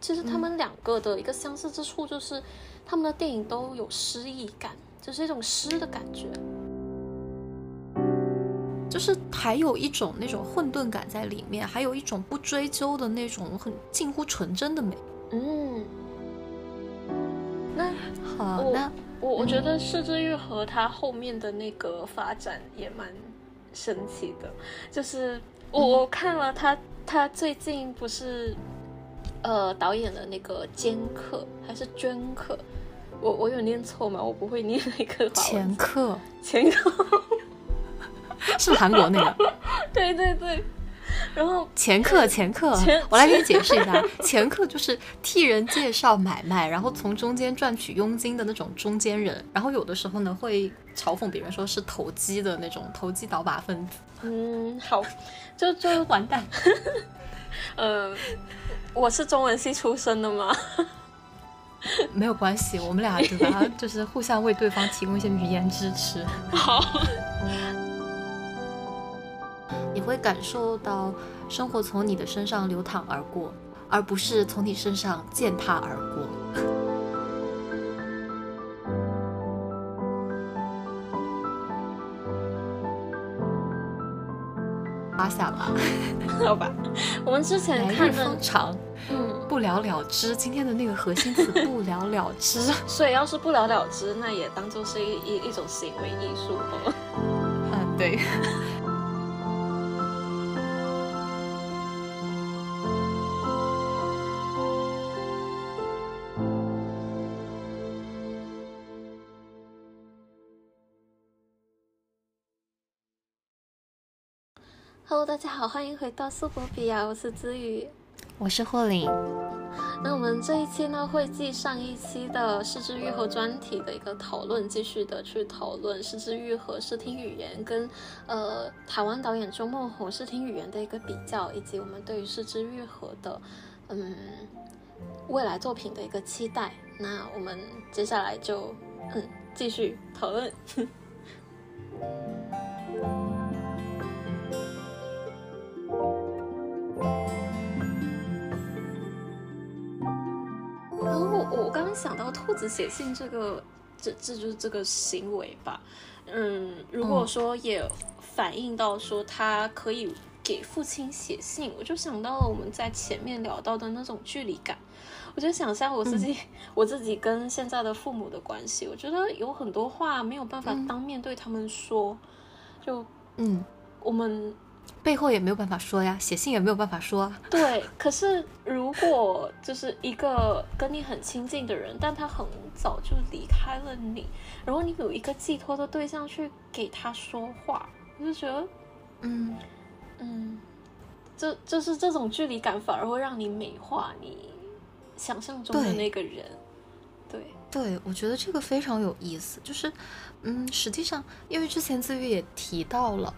其实他们两个的一个相似之处就是他们的电影都有诗意感，就是一种诗的感觉。就是还有一种那种混沌感在里面，还有一种不追究的那种很近乎纯真的美。嗯，那好，那我我觉得失之愈和他后面的那个发展也蛮神奇的，就是我我看了他他最近不是呃导演的那个尖客还是镌刻，我我有念错吗？我不会念那个前客前客。是韩国那个，对对对，然后前客前客，我来给你解释一下，前。客就是替人介绍买卖，然后从中间赚取佣金的那种中间人，然后有的时候呢会嘲讽别人说是投机的那种投机倒把分子。嗯，好，就就完蛋。呃，我是中文系出身的吗？没有关系，我们俩对吧？就是互相为对方提供一些语言支持。好。你会感受到生活从你的身上流淌而过，而不是从你身上践踏而过。拉下吧，好吧。我们之前看的长，嗯，不了了之。今天的那个核心词不了了之，所以要是不了了之，那也当做是一一一种行为艺术哦。嗯，对。Hello，大家好，欢迎回到苏博比亚，我是子宇，我是霍林。那我们这一期呢，会继上一期的视之愈合专题的一个讨论，继续的去讨论视之愈合视听语言跟呃台湾导演周梦红视听语言的一个比较，以及我们对于视之愈合的嗯未来作品的一个期待。那我们接下来就嗯继续讨论。我我刚刚想到兔子写信这个，这这就是这个行为吧。嗯，如果说也反映到说他可以给父亲写信，我就想到了我们在前面聊到的那种距离感。我就想象我自己，我自己跟现在的父母的关系，我觉得有很多话没有办法当面对他们说。就嗯，我们。背后也没有办法说呀，写信也没有办法说。对，可是如果就是一个跟你很亲近的人，但他很早就离开了你，然后你有一个寄托的对象去给他说话，我就觉得，嗯嗯，这就是这种距离感反而会让你美化你想象中的那个人。对对，我觉得这个非常有意思，就是嗯，实际上因为之前自愈也提到了。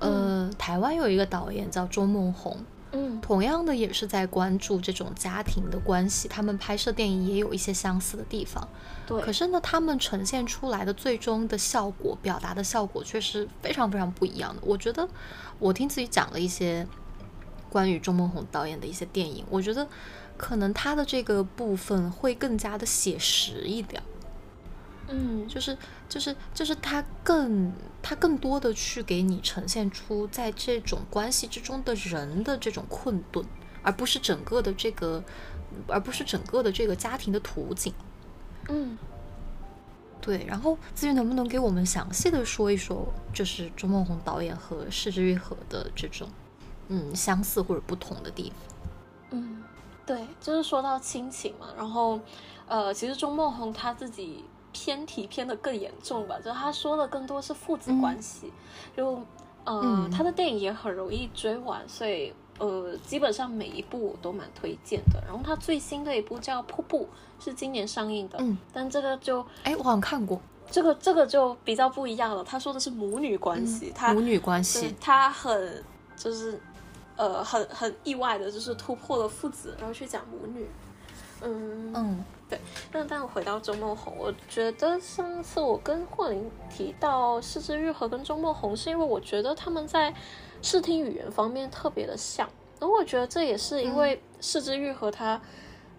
呃，台湾有一个导演叫周梦红，嗯，同样的也是在关注这种家庭的关系，他们拍摄电影也有一些相似的地方，对。可是呢，他们呈现出来的最终的效果，表达的效果却是非常非常不一样的。我觉得，我听自己讲了一些关于周梦红导演的一些电影，我觉得可能他的这个部分会更加的写实一点。嗯，就是就是就是他更他更多的去给你呈现出在这种关系之中的人的这种困顿，而不是整个的这个，而不是整个的这个家庭的图景。嗯，对。然后资源能不能给我们详细的说一说，就是周梦红导演和市之愈合的这种嗯相似或者不同的地方？嗯，对，就是说到亲情嘛，然后呃，其实钟梦红他自己。偏题偏的更严重吧，就他说的更多是父子关系，就呃他的电影也很容易追完，所以呃基本上每一部我都蛮推荐的。然后他最新的一部叫《瀑布》，是今年上映的，嗯，但这个就哎我好像看过，这个这个就比较不一样了。他说的是母女关系，他母女关系，他很就是呃很很意外的，就是突破了父子，然后去讲母女，嗯嗯。对，那但回到周梦红，我觉得上次我跟霍林提到四之愈合跟周梦红，是因为我觉得他们在视听语言方面特别的像，而我觉得这也是因为四之愈合他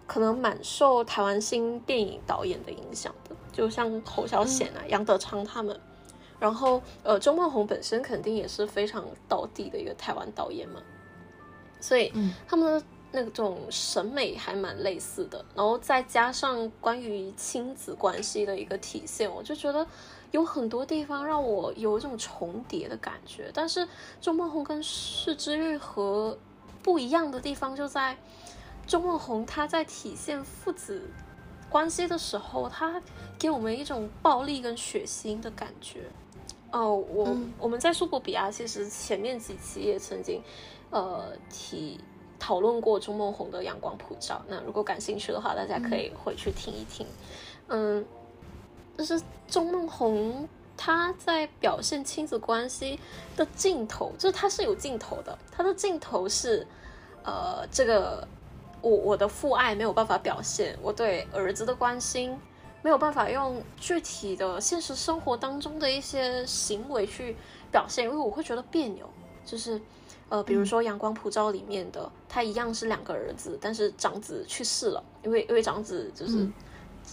可能蛮受台湾新电影导演的影响的，就像侯孝贤啊、杨德昌他们。然后，呃，周梦红本身肯定也是非常倒地的一个台湾导演嘛，所以他们的那种审美还蛮类似的。然后再加上关于亲子关系的一个体现，我就觉得有很多地方让我有一种重叠的感觉。但是周梦红跟世之愈和不一样的地方就在周梦红他在体现父子关系的时候，他给我们一种暴力跟血腥的感觉。哦，我我们在苏博比亚其实前面几期也曾经，呃，提讨论过钟孟宏的《阳光普照》。那如果感兴趣的话，大家可以回去听一听。嗯，就是钟孟宏他在表现亲子关系的镜头，就是他是有镜头的，他的镜头是，呃，这个我我的父爱没有办法表现，我对儿子的关心。没有办法用具体的现实生活当中的一些行为去表现，因为我会觉得别扭。就是，呃，比如说《阳光普照》里面的，他一样是两个儿子，但是长子去世了，因为因为长子就是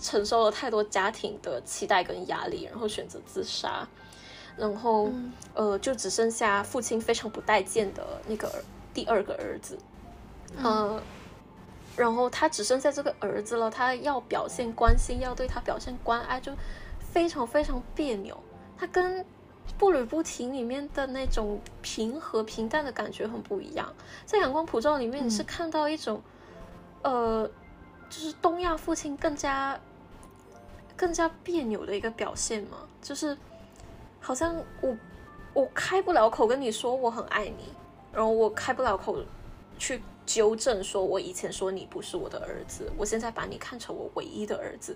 承受了太多家庭的期待跟压力，然后选择自杀，然后呃，就只剩下父亲非常不待见的那个第二个儿子，呃。然后他只剩下这个儿子了，他要表现关心，要对他表现关爱，就非常非常别扭。他跟《步履不停》里面的那种平和平淡的感觉很不一样。在《阳光普照》里面，你是看到一种，呃，就是东亚父亲更加更加别扭的一个表现嘛，就是好像我我开不了口跟你说我很爱你，然后我开不了口去。纠正说，我以前说你不是我的儿子，我现在把你看成我唯一的儿子，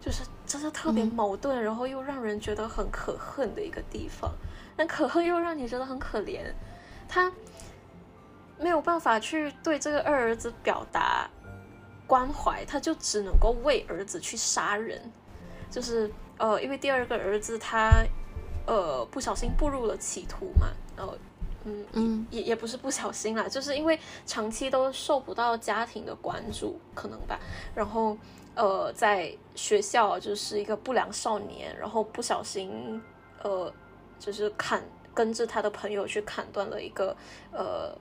就是真的特别矛盾，然后又让人觉得很可恨的一个地方。但可恨又让你觉得很可怜，他没有办法去对这个二儿子表达关怀，他就只能够为儿子去杀人。就是呃，因为第二个儿子他呃不小心步入了歧途嘛，然后。嗯嗯，也也不是不小心啦，就是因为长期都受不到家庭的关注，可能吧。然后，呃，在学校就是一个不良少年，然后不小心，呃，就是砍跟着他的朋友去砍断了一个呃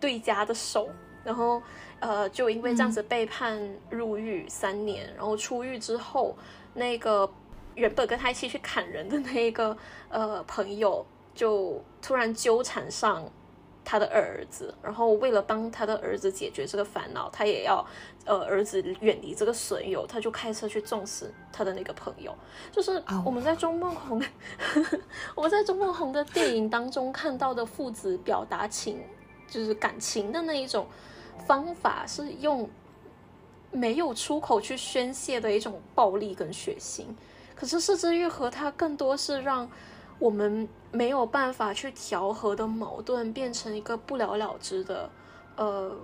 对家的手，然后呃就因为这样子被判入狱三年，然后出狱之后，那个原本跟他一起去砍人的那个呃朋友。就突然纠缠上他的二儿子，然后为了帮他的儿子解决这个烦恼，他也要呃儿子远离这个损友，他就开车去撞死他的那个朋友。就是我们在钟梦红，我们在钟 梦红的电影当中看到的父子表达情，就是感情的那一种方法，是用没有出口去宣泄的一种暴力跟血腥。可是四之愈合，它更多是让。我们没有办法去调和的矛盾，变成一个不了了之的，呃，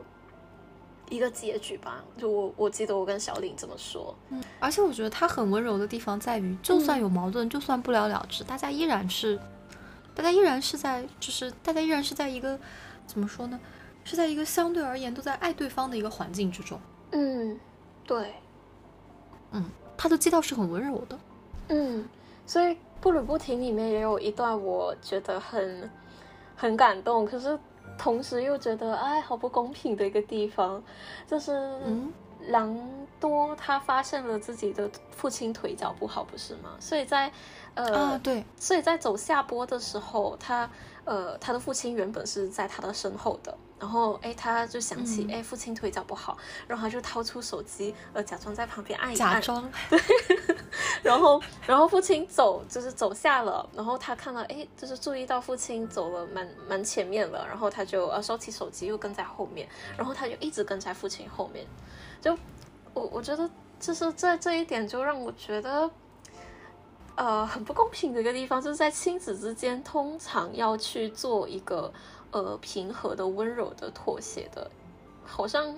一个结局吧。就我我记得我跟小林这么说。嗯，而且我觉得他很温柔的地方在于，就算有矛盾，就算不了了之，大家依然是，大家依然是在，就是大家依然是在一个怎么说呢？是在一个相对而言都在爱对方的一个环境之中。嗯，对，嗯，他的基调是很温柔的。嗯，所以。步履不停里面也有一段我觉得很很感动，可是同时又觉得哎，好不公平的一个地方，就是狼多他发现了自己的父亲腿脚不好，不是吗？所以在呃对，所以在走下坡的时候，他呃他的父亲原本是在他的身后的。然后，哎，他就想起，哎，父亲腿脚不好，然后他就掏出手机，呃，假装在旁边按一按。假装。对。然后，然后父亲走，就是走下了，然后他看到，哎，就是注意到父亲走了蛮蛮前面了，然后他就呃收起手机，又跟在后面，然后他就一直跟在父亲后面。就我我觉得，就是在这一点，就让我觉得，呃，很不公平的一个地方，就是在亲子之间，通常要去做一个。呃，平和的、温柔的、妥协的，好像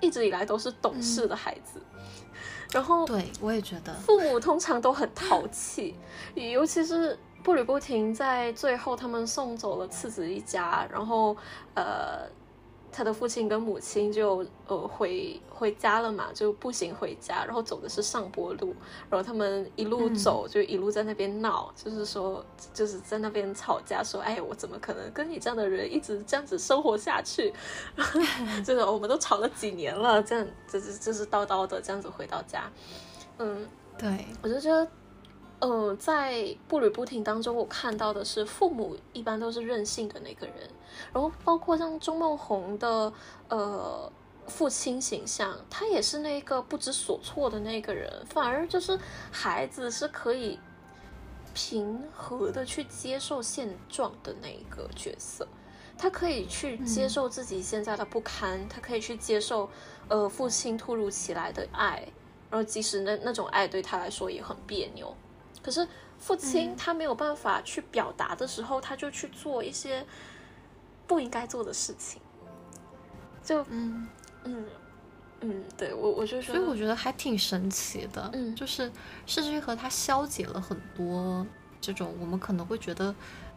一直以来都是懂事的孩子。然后，对我也觉得，父母通常都很淘气，尤其是步履不停在最后，他们送走了次子一家，然后呃，他的父亲跟母亲就呃回回家了嘛，就步行回家，然后走的是上坡路，然后他们一路走就一路在那边闹，就是说就是在那边吵架，说哎，我怎么可能跟你这样的人一直这样子生活下去？就是我们都吵了几年了，这样就是就是叨叨的这样子回到家，嗯，对，我就觉得。嗯，在步履不停当中，我看到的是父母一般都是任性的那个人，然后包括像钟梦红的呃父亲形象，他也是那个不知所措的那个人，反而就是孩子是可以平和的去接受现状的那一个角色，他可以去接受自己现在的不堪，他可以去接受呃父亲突如其来的爱，然后即使那那种爱对他来说也很别扭。可是父亲他没有办法去表达的时候，他就去做一些不应该做的事情，就嗯嗯嗯，对我我就说所以我觉得还挺神奇的，嗯，就是甚至于和他消解了很多这种我们可能会觉得，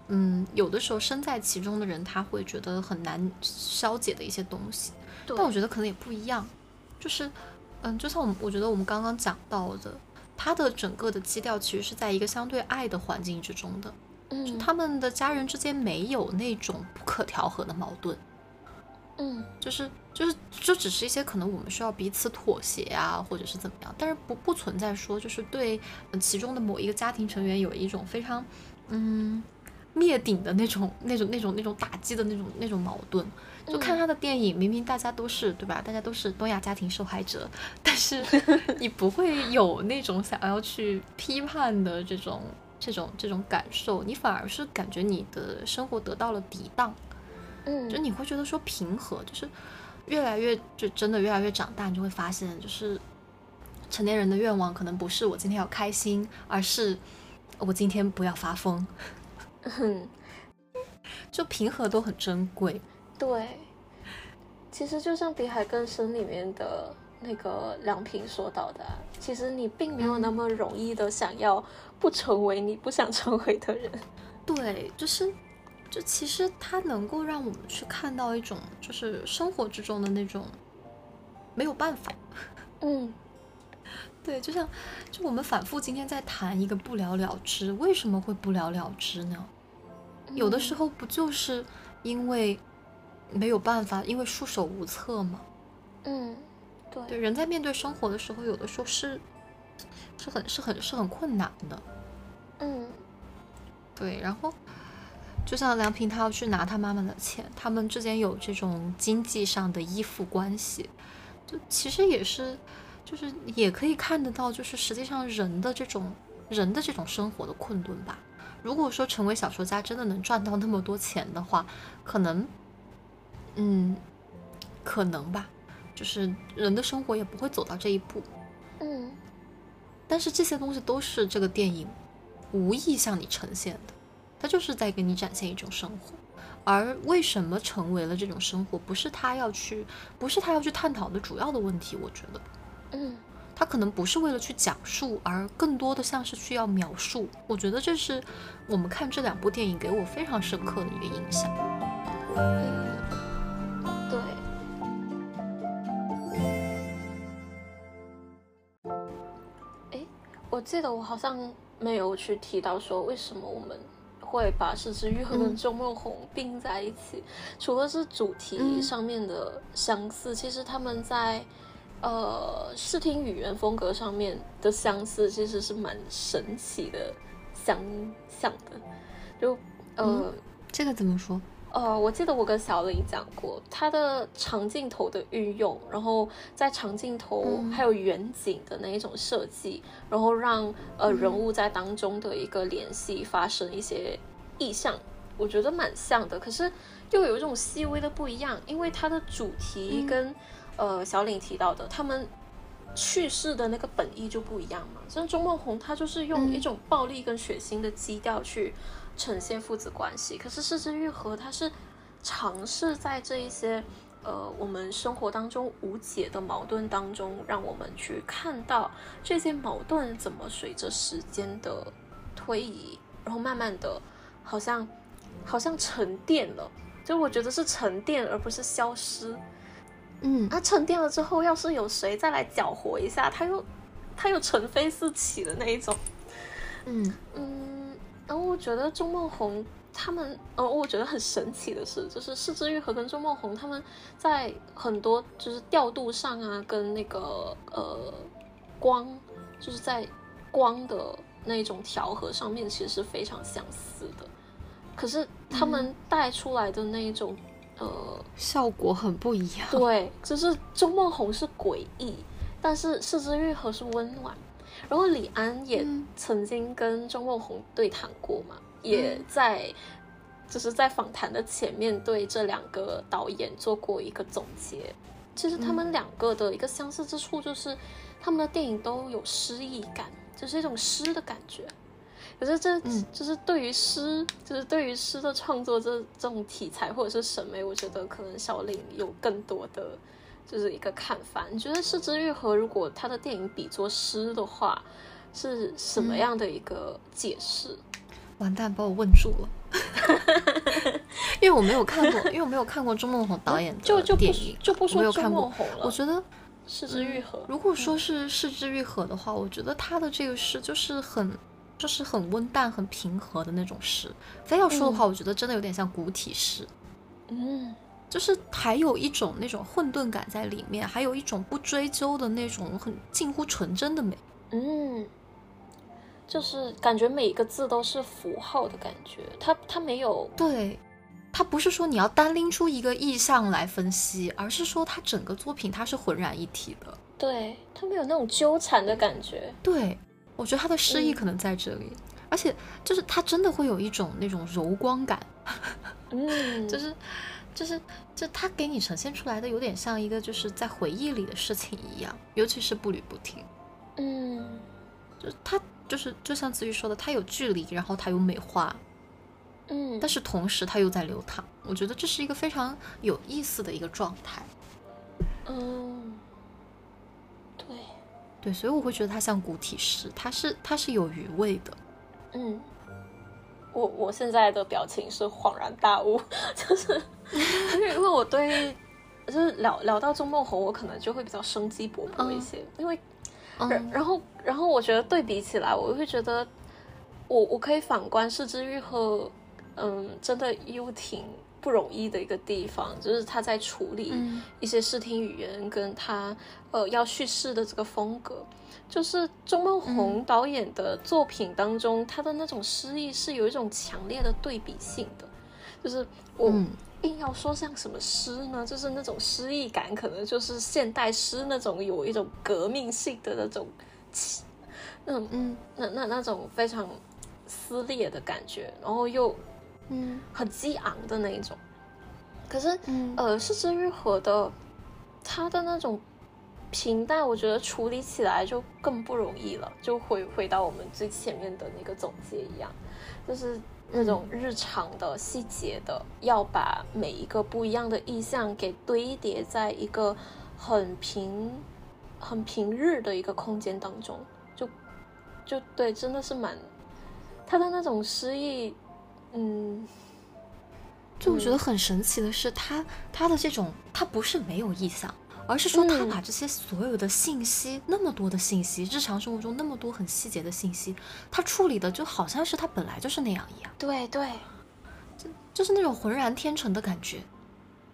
嗯，有的时候身在其中的人他会觉得很难消解的一些东西，但我觉得可能也不一样，就是嗯，就像我们我觉得我们刚刚讲到的。他的整个的基调其实是在一个相对爱的环境之中的，嗯，他们的家人之间没有那种不可调和的矛盾，嗯，就是就是就只是一些可能我们需要彼此妥协啊，或者是怎么样，但是不不存在说就是对其中的某一个家庭成员有一种非常嗯灭顶的那种那种那种那种打击的那种那种矛盾。就看他的电影，明明大家都是对吧？大家都是东亚家庭受害者，但是 你不会有那种想要去批判的这种这种这种感受，你反而是感觉你的生活得到了抵挡，嗯，就你会觉得说平和，就是越来越就真的越来越长大，你就会发现，就是成年人的愿望可能不是我今天要开心，而是我今天不要发疯，嗯。就平和都很珍贵。对，其实就像《比海更深》里面的那个梁平说到的，其实你并没有那么容易的想要不成为你不想成为的人。对，就是，就其实它能够让我们去看到一种，就是生活之中的那种没有办法。嗯，对，就像，就我们反复今天在谈一个不了了之，为什么会不了了之呢？有的时候不就是因为。没有办法，因为束手无策吗。嗯，对。对，人在面对生活的时候，有的时候是是很是很是很困难的。嗯，对。然后，就像梁平，他要去拿他妈妈的钱，他们之间有这种经济上的依附关系，就其实也是，就是也可以看得到，就是实际上人的这种人的这种生活的困顿吧。如果说成为小说家真的能赚到那么多钱的话，可能。嗯，可能吧，就是人的生活也不会走到这一步。嗯，但是这些东西都是这个电影无意向你呈现的，它就是在给你展现一种生活。而为什么成为了这种生活，不是他要去，不是他要去探讨的主要的问题。我觉得，嗯，他可能不是为了去讲述，而更多的像是去要描述。我觉得这是我们看这两部电影给我非常深刻的一个印象。我记得我好像没有去提到说为什么我们会把失之愈合跟周梦红并在一起，除了是主题上面的相似，其实他们在呃视听语言风格上面的相似，其实是蛮神奇的相像的，就呃这个怎么说？呃，我记得我跟小李讲过，他的长镜头的运用，然后在长镜头还有远景的那一种设计，然后让呃人物在当中的一个联系发生一些意象，我觉得蛮像的。可是又有一种细微的不一样，因为它的主题跟呃小李提到的他们去世的那个本意就不一样嘛。像钟梦红，他就是用一种暴力跟血腥的基调去。呈现父子关系，可是失之愈合，它是尝试在这一些呃我们生活当中无解的矛盾当中，让我们去看到这些矛盾怎么随着时间的推移，然后慢慢的，好像好像沉淀了，就我觉得是沉淀而不是消失。嗯，它沉淀了之后，要是有谁再来搅和一下，它又它又尘飞四起的那一种。嗯嗯，然后我觉得钟梦红他们，呃，我觉得很神奇的是，就是四之愈合跟钟梦红他们在很多就是调度上啊，跟那个呃光，就是在光的那种调和上面，其实是非常相似的。可是他们带出来的那一种，呃，效果很不一样。对，就是钟梦红是诡异，但是四之愈合是温暖。然后李安也曾经跟钟梦红对谈过嘛，也在就是在访谈的前面对这两个导演做过一个总结。其实他们两个的一个相似之处就是他们的电影都有诗意感，就是一种诗的感觉。可是这就是对于诗，就是对于诗的创作这这种题材或者是审美，我觉得可能小林有更多的。就是一个看法，你觉得《失之愈合》如果他的电影比作诗的话，是什么样的一个解释？完蛋，把我问住了，因为我没有看过，因为我没有看过钟梦红导演的电影，就不说钟梦红了。我觉得《失之愈合》，如果说是《失之愈合》的话，我觉得他的这个诗就是很，就是很温淡、很平和的那种诗。非要说的话，我觉得真的有点像古体诗。嗯。就是还有一种那种混沌感在里面，还有一种不追究的那种很近乎纯真的美。嗯，就是感觉每一个字都是符号的感觉，它它没有对，它不是说你要单拎出一个意象来分析，而是说它整个作品它是浑然一体的。对，它没有那种纠缠的感觉。对，我觉得它的诗意可能在这里，而且就是它真的会有一种那种柔光感。嗯，就是。就是，就他给你呈现出来的有点像一个就是在回忆里的事情一样，尤其是步履不停。嗯，就是他就是就像子瑜说的，他有距离，然后他有美化，嗯，但是同时他又在流淌。我觉得这是一个非常有意思的一个状态。嗯，对，对，所以我会觉得他像古体诗，他是他是有余味的。嗯。我我现在的表情是恍然大悟，就是 因为因为我对就是聊聊到钟梦红，我可能就会比较生机勃勃一些，因为然然后然后我觉得对比起来，我会觉得我我可以反观《失之愈和》，嗯，真的又挺不容易的一个地方，就是他在处理一些视听语言，跟他呃要叙事的这个风格。就是钟梦红导演的作品当中，他的那种诗意是有一种强烈的对比性的。就是我硬要说像什么诗呢？就是那种诗意感，可能就是现代诗那种有一种革命性的那种，那种嗯，那那那种非常撕裂的感觉，然后又嗯很激昂的那一种。可是呃，是之愈合的，他的那种。平淡，我觉得处理起来就更不容易了。就回回到我们最前面的那个总结一样，就是那种日常的细节的，要把每一个不一样的意象给堆叠在一个很平、很平日的一个空间当中，就就对，真的是蛮他的那种诗意，嗯，就我觉得很神奇的是，他他的这种，他不是没有意向。而是说，他把这些所有的信息，那么多的信息，日常生活中那么多很细节的信息，他处理的就好像是他本来就是那样一样。对对，就就是那种浑然天成的感觉。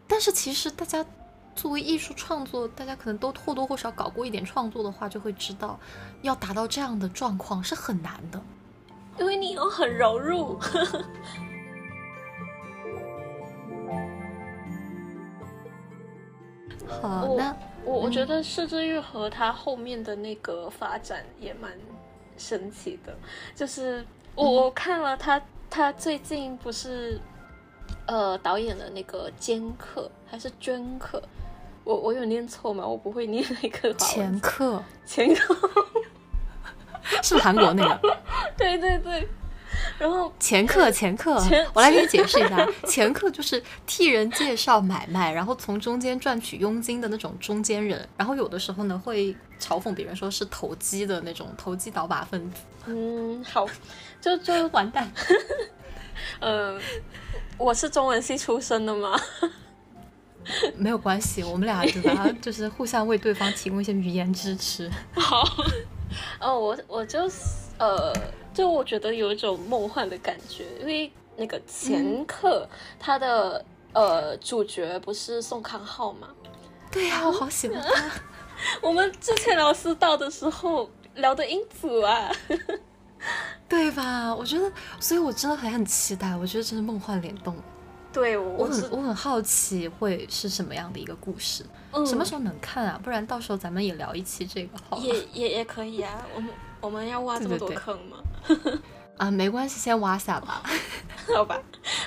但是其实大家作为艺术创作，大家可能都或多或少搞过一点创作的话，就会知道，要达到这样的状况是很难的，因为你又很融入。好，那我我觉得失之愈合他后面的那个发展也蛮神奇的，就是我我看了他他最近不是呃导演的那个兼客还是捐客，我我有念错吗？我不会念那个前客前客 是不是韩国那个？对对对。然后前客，前客，我来给你解释一下，前客就是替人介绍买卖，然后从中间赚取佣金的那种中间人。然后有的时候呢，会嘲讽别人说是投机的那种投机倒把分子。嗯，好，就就完蛋。嗯，我是中文系出身的吗？没有关系，我们俩对吧？就是互相为对方提供一些语言支持。好，哦，我我就是呃，就我觉得有一种梦幻的感觉，因为那个前课他的呃主角不是宋康昊吗？对呀，我好喜欢他。我们之前老师到的时候聊的音组啊，对吧？我觉得，所以我真的很很期待。我觉得真是梦幻联动。对，我很我很好奇会是什么样的一个故事，什么时候能看啊？不然到时候咱们也聊一期这个好。也也也可以啊，我们我们要挖这么多坑吗？啊，没关系，先挖下吧。好吧，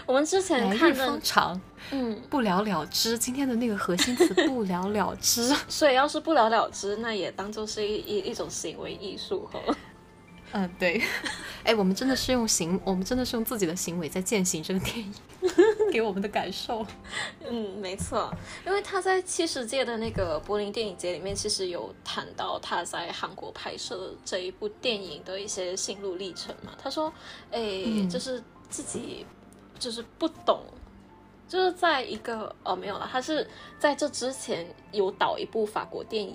我们之前看的长，嗯，不了了之。今天的那个核心词不了了之，所以要是不了了之，那也当做是一一一种行为艺术哈。嗯，对，哎，我们真的是用行，我们真的是用自己的行为在践行这个电影，给我们的感受。嗯，没错，因为他在七十届的那个柏林电影节里面，其实有谈到他在韩国拍摄这一部电影的一些心路历程嘛。他说，哎，就是自己就是不懂，就是在一个哦没有了，他是在这之前有导一部法国电影。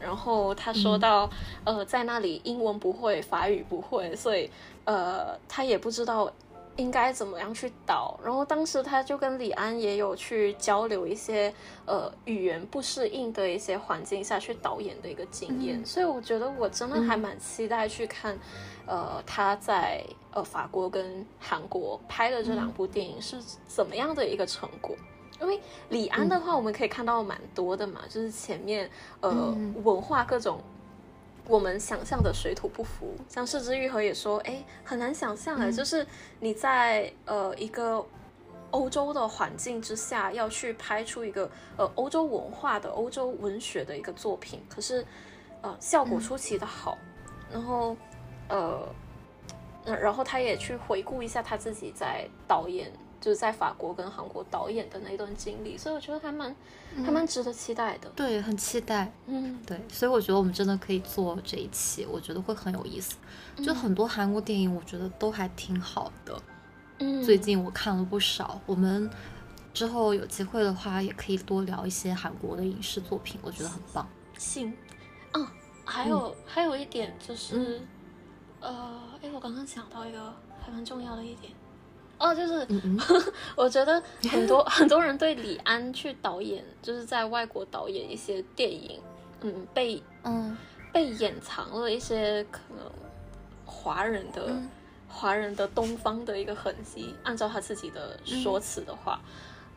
然后他说到，呃，在那里英文不会，法语不会，所以呃，他也不知道应该怎么样去导。然后当时他就跟李安也有去交流一些呃语言不适应的一些环境下去导演的一个经验。所以我觉得我真的还蛮期待去看，呃，他在呃法国跟韩国拍的这两部电影是怎么样的一个成果。因为李安的话，我们可以看到蛮多的嘛，就是前面呃文化各种我们想象的水土不服，像《世之愈合》也说，哎，很难想象的，就是你在呃一个欧洲的环境之下，要去拍出一个呃欧洲文化的欧洲文学的一个作品，可是呃效果出奇的好，然后呃，然后他也去回顾一下他自己在导演。就是在法国跟韩国导演的那段经历，所以我觉得还蛮还蛮值得期待的。对，很期待。嗯，对，所以我觉得我们真的可以做这一期，我觉得会很有意思。就很多韩国电影，我觉得都还挺好的。嗯，最近我看了不少。我们之后有机会的话，也可以多聊一些韩国的影视作品，我觉得很棒。行，嗯，还有还有一点就是，呃，哎，我刚刚想到一个还蛮重要的一点。哦，就是，我觉得很多 很多人对李安去导演，就是在外国导演一些电影，嗯，被嗯。被掩藏了一些可能华人的华人的东方的一个痕迹。按照他自己的说辞的话，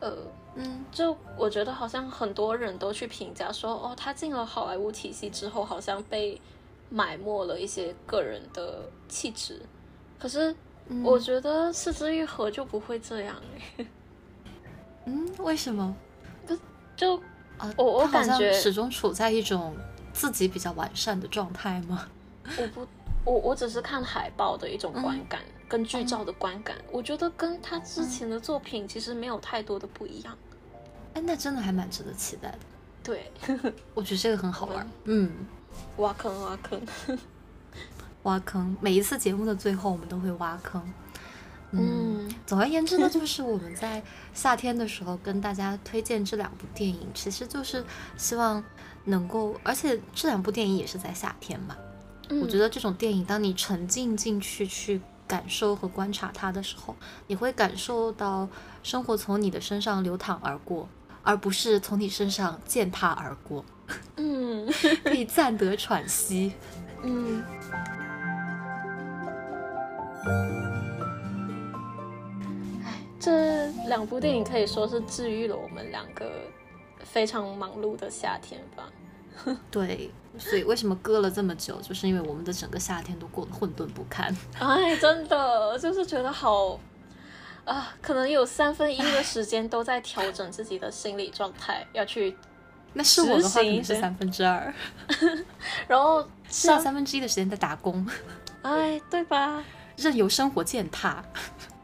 呃，嗯，就我觉得好像很多人都去评价说，哦，他进了好莱坞体系之后，好像被埋没了一些个人的气质，可是。我觉得《四之愈合》就不会这样哎。嗯，为什么？就就啊，我我感觉始终处在一种自己比较完善的状态吗？我不，我我只是看海报的一种观感，跟剧照的观感，我觉得跟他之前的作品其实没有太多的不一样。哎，那真的还蛮值得期待的。对，我觉得这个很好玩。嗯，挖坑挖坑。挖坑，每一次节目的最后，我们都会挖坑。嗯，总而言之呢，就是我们在夏天的时候跟大家推荐这两部电影，其实就是希望能够，而且这两部电影也是在夏天嘛。我觉得这种电影，当你沉浸进去去感受和观察它的时候，你会感受到生活从你的身上流淌而过，而不是从你身上践踏而过。嗯，可以暂得喘息。嗯。哎，这两部电影可以说是治愈了我们两个非常忙碌的夏天吧。对，所以为什么隔了这么久，就是因为我们的整个夏天都过得混沌不堪。哎，真的就是觉得好啊，可能有三分一的时间都在调整自己的心理状态，要去。那是我的话，是三分之二。然后剩下三分之一的时间在打工。哎，对吧？任由生活践踏，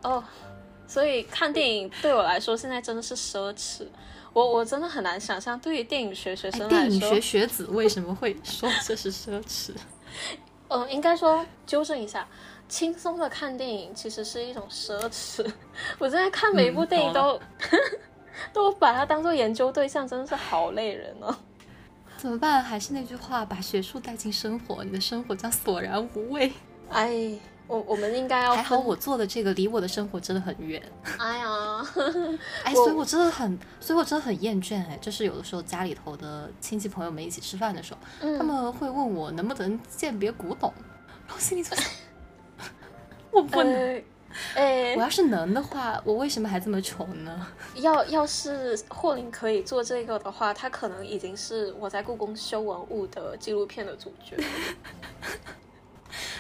哦，所以看电影对我来说现在真的是奢侈。我我真的很难想象，对于电影学学生来说，电影学学子为什么会说这是奢侈？嗯，应该说纠正一下，轻松的看电影其实是一种奢侈。我现在看每一部电影都 都把它当做研究对象，真的是好累人哦。怎么办？还是那句话，把学术带进生活，你的生活将索然无味。哎，我我们应该要还好，我做的这个离我的生活真的很远。哎呀，哎，所以我真的很，所以我真的很厌倦。哎，就是有的时候家里头的亲戚朋友们一起吃饭的时候，他们会问我能不能鉴别古董，然后心里就想，我不能。哎，我要是能的话，我为什么还这么穷呢？要要是霍林可以做这个的话，他可能已经是我在故宫修文物的纪录片的主角。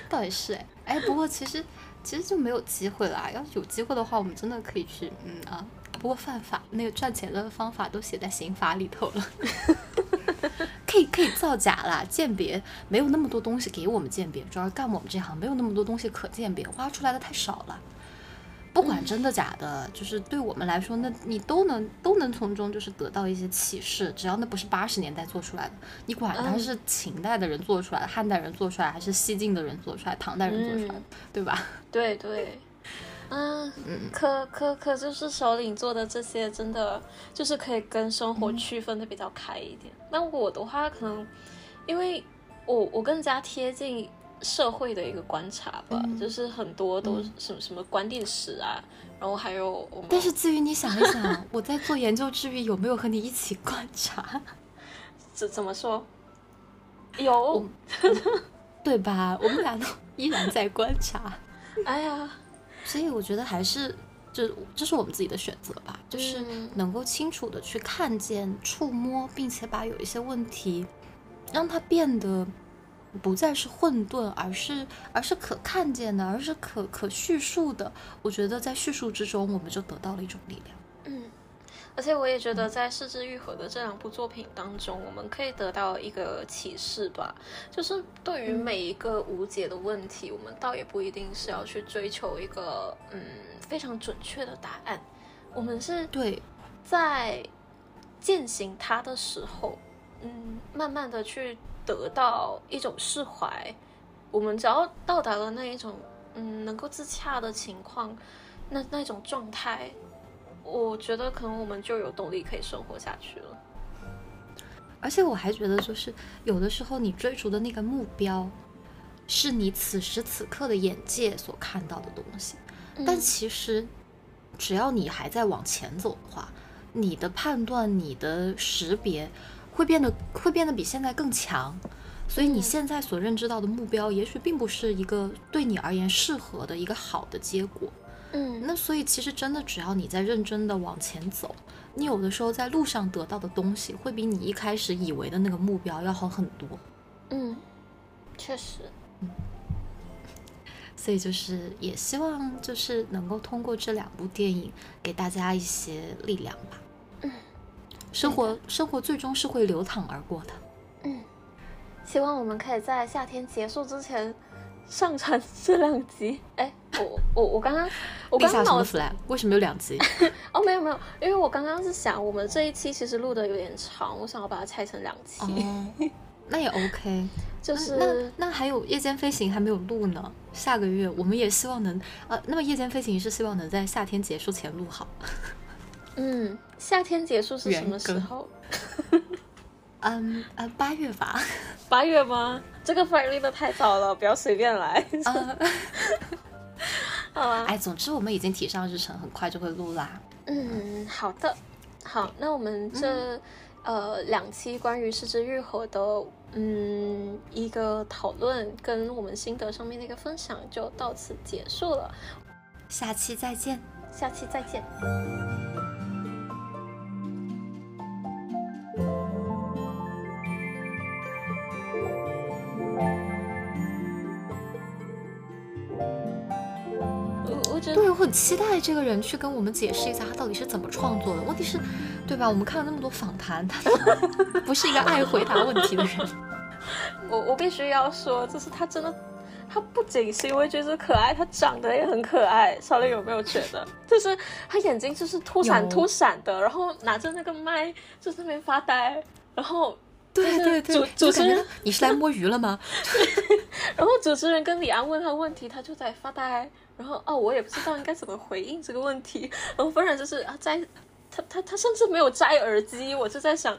倒也是哎哎，不过其实其实就没有机会啦。要有机会的话，我们真的可以去嗯啊。不过犯法，那个赚钱的方法都写在刑法里头了。可以可以造假啦，鉴别没有那么多东西给我们鉴别，主要干我们这行没有那么多东西可鉴别，挖出来的太少了。不管真的假的，就是对我们来说，那你都能都能从中就是得到一些启示。只要那不是八十年代做出来的，你管它是秦代的人做出来的、汉代人做出来，还是西晋的人做出来、唐代人做出来的，对吧？对对。嗯，可可可就是首领做的这些，真的就是可以跟生活区分的比较开一点。那我的话，可能因为我我更加贴近社会的一个观察吧，就是很多都什么什么观点史啊，然后还有。但是至于你想一想，我在做研究之余，有没有和你一起观察？怎怎么说？有，对吧？我们俩都依然在观察。哎呀。所以我觉得还是，这这是我们自己的选择吧，就是能够清楚的去看见、触摸，并且把有一些问题，让它变得不再是混沌，而是而是可看见的，而是可可叙述的。我觉得在叙述之中，我们就得到了一种力量。嗯而且我也觉得，在《四肢愈合》的这两部作品当中，我们可以得到一个启示吧，就是对于每一个无解的问题，我们倒也不一定是要去追求一个嗯非常准确的答案，我们是对。在践行它的时候，嗯，慢慢的去得到一种释怀。我们只要到达了那一种嗯能够自洽的情况，那那种状态。我觉得可能我们就有动力可以生活下去了，而且我还觉得，就是有的时候你追逐的那个目标，是你此时此刻的眼界所看到的东西，但其实只要你还在往前走的话，你的判断、你的识别会变得会变得比现在更强，所以你现在所认知到的目标，也许并不是一个对你而言适合的一个好的结果。嗯，那所以其实真的，只要你在认真的往前走，你有的时候在路上得到的东西，会比你一开始以为的那个目标要好很多。嗯，确实。嗯，所以就是也希望就是能够通过这两部电影给大家一些力量吧。嗯，生活生活最终是会流淌而过的。嗯，希望我们可以在夏天结束之前。上传这两集，哎，我我我刚刚我刚脑子为什么有两集？哦，没有没有，因为我刚刚是想，我们这一期其实录的有点长，我想要把它拆成两期。哦，那也 OK，就是那那还有夜间飞行还没有录呢，下个月我们也希望能呃，那么夜间飞行是希望能在夏天结束前录好。嗯，夏天结束是什么时候？嗯呃，八月吧。八月吗？这个反应立的太早了，不要随便来。好啊。哎，总之我们已经提上日程，很快就会录啦。嗯，好的。好，那我们这呃两期关于失之愈合的嗯一个讨论，跟我们心得上面的一个分享就到此结束了。下期再见。下期再见。很期待这个人去跟我们解释一下他到底是怎么创作的。问题是，对吧？我们看了那么多访谈，他不是一个爱回答问题的人。我我必须要说，就是他真的，他不仅行为举止可爱，他长得也很可爱。小磊有没有觉得？就是他眼睛就是突闪突闪的，然后拿着那个麦就在那边发呆，然后。对对对，主主持人你是来摸鱼了吗？然后主持人跟李安问他问题，他就在发呆。然后哦，我也不知道应该怎么回应这个问题。然后不然就是啊，摘他他他甚至没有摘耳机，我就在想，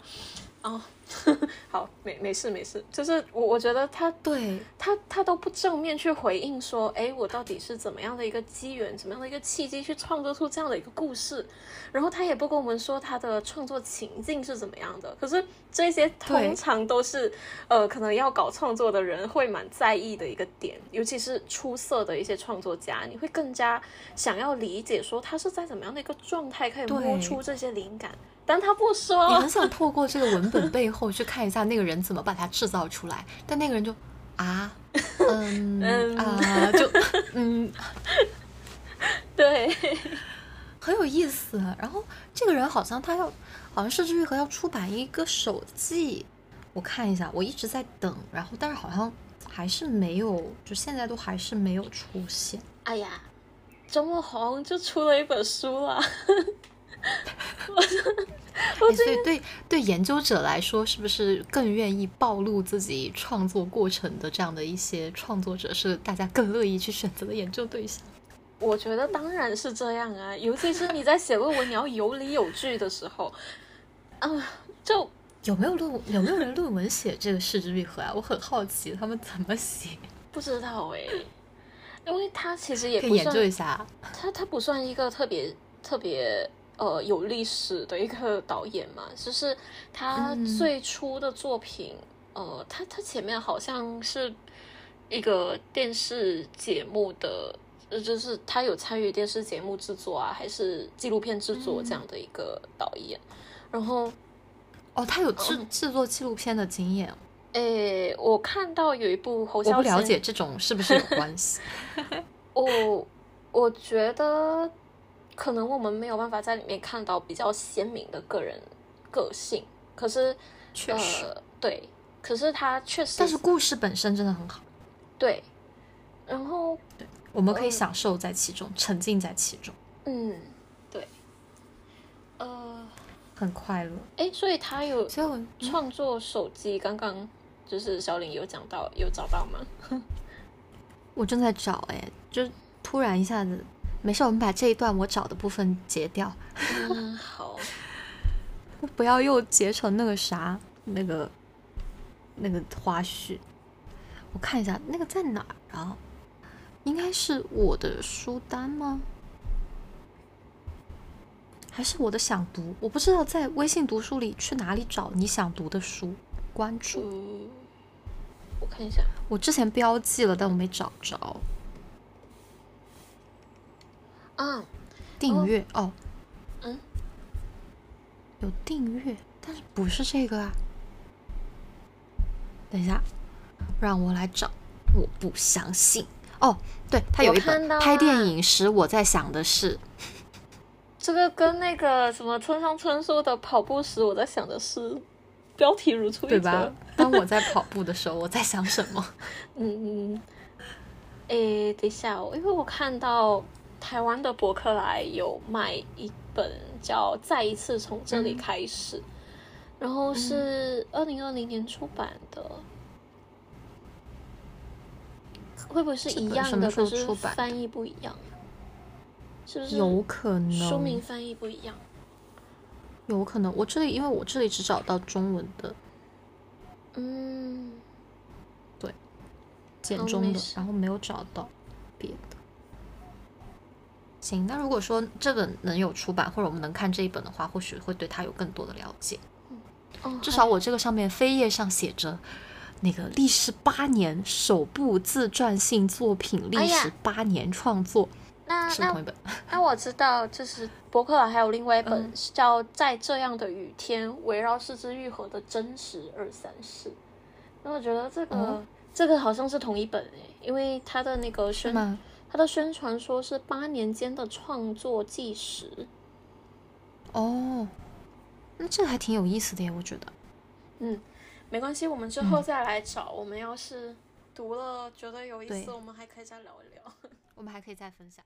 哦。好，没没事没事，就是我我觉得他对他他都不正面去回应说，哎，我到底是怎么样的一个机缘，怎么样的一个契机去创作出这样的一个故事，然后他也不跟我们说他的创作情境是怎么样的。可是这些通常都是呃，可能要搞创作的人会蛮在意的一个点，尤其是出色的一些创作家，你会更加想要理解说他是在怎么样的一个状态可以摸出这些灵感。但他不说，你很想透过这个文本背后去看一下那个人怎么把它制造出来，但那个人就啊，嗯啊，就嗯，对，很有意思。然后这个人好像他要，好像是治愈和要出版一个手记，我看一下，我一直在等，然后但是好像还是没有，就现在都还是没有出现。哎呀，周墨红就出了一本书了。所以对对研究者来说，是不是更愿意暴露自己创作过程的这样的一些创作者，是大家更乐意去选择的研究对象？我觉得当然是这样啊，尤其是你在写论文，你要有理有据的时候，啊，就 有没有论有没有人论文写这个视之愈合啊？我很好奇他们怎么写。不知道哎，因为他其实也可以研究一下，他他不算一个特别特别。呃，有历史的一个导演嘛，就是他最初的作品，呃，他他前面好像是一个电视节目的，呃，就是他有参与电视节目制作啊，还是纪录片制作这样的一个导演。然后，哦，他有制制作纪录片的经验。诶，我看到有一部侯我不了解这种是不是有关系。我我觉得。可能我们没有办法在里面看到比较鲜明的个人个性，可是确实对，可是他确实，但是故事本身真的很好，对，然后对，我们可以享受在其中，沉浸在其中，嗯，对，呃，很快乐，哎，所以他有创作手机，刚刚就是小林有讲到，有找到吗？我正在找，哎，就突然一下子。没事，我们把这一段我找的部分截掉。嗯，好，不要又截成那个啥，那个那个花絮。我看一下那个在哪儿啊？应该是我的书单吗？还是我的想读？我不知道在微信读书里去哪里找你想读的书，关注。我看一下，我之前标记了，但我没找着。啊，订阅哦，嗯，有订阅，但是不是这个啊？等一下，让我来找，我不相信。哦，对，他有一本拍电影时，我在想的是，这个跟那个什么村上春树的跑步时，我在想的是，标题如出一辙。对吧？当我在跑步的时候，我在想什么？嗯嗯，诶，等一下，因为我看到。台湾的博客来有卖一本叫《再一次从这里开始》，然后是二零二零年出版的，会不会是一样的？可是翻译不一样，是不是？有可能书名翻译不一样，有可能。我这里因为我这里只找到中文的，嗯，对，简中的，然后没有找到别的。行，那如果说这本能有出版，或者我们能看这一本的话，或许会对他有更多的了解。嗯，至少我这个上面扉页上写着，那个历时八年首部自传性作品，历时八年创作，那是同一本。那我知道，就是博客来还有另外一本叫《在这样的雨天》，围绕四肢愈合的真实二三事。那我觉得这个这个好像是同一本诶，因为它的那个是吗？他的宣传说是八年间的创作纪实，哦，那这还挺有意思的耶，我觉得。嗯，没关系，我们之后再来找。我们要是读了觉得有意思，我们还可以再聊一聊。我们还可以再分享。